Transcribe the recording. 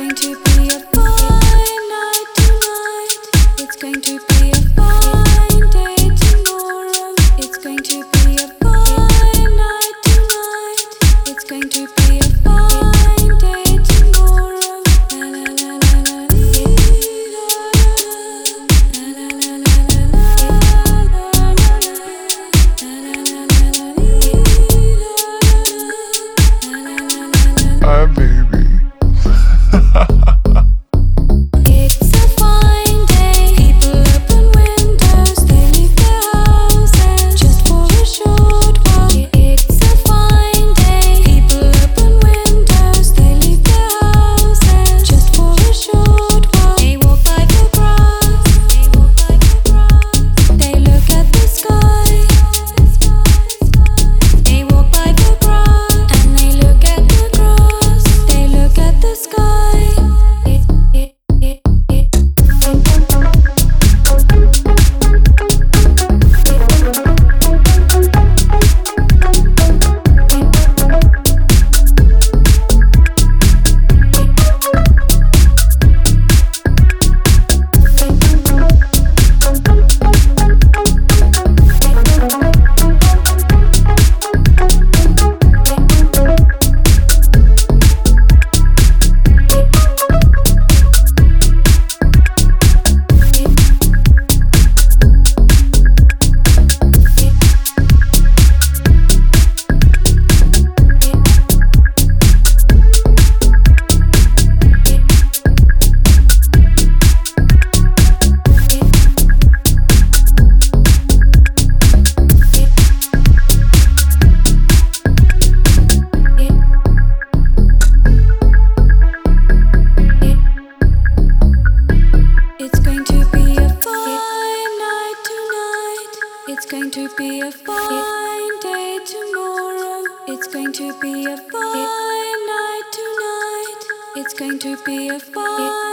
going to be a It's going to be a fine night tonight. It's going to be a fine.